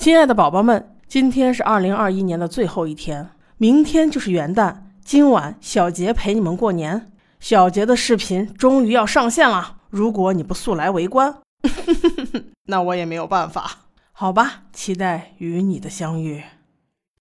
亲爱的宝宝们，今天是二零二一年的最后一天，明天就是元旦。今晚小杰陪你们过年，小杰的视频终于要上线了。如果你不速来围观，那我也没有办法。好吧，期待与你的相遇。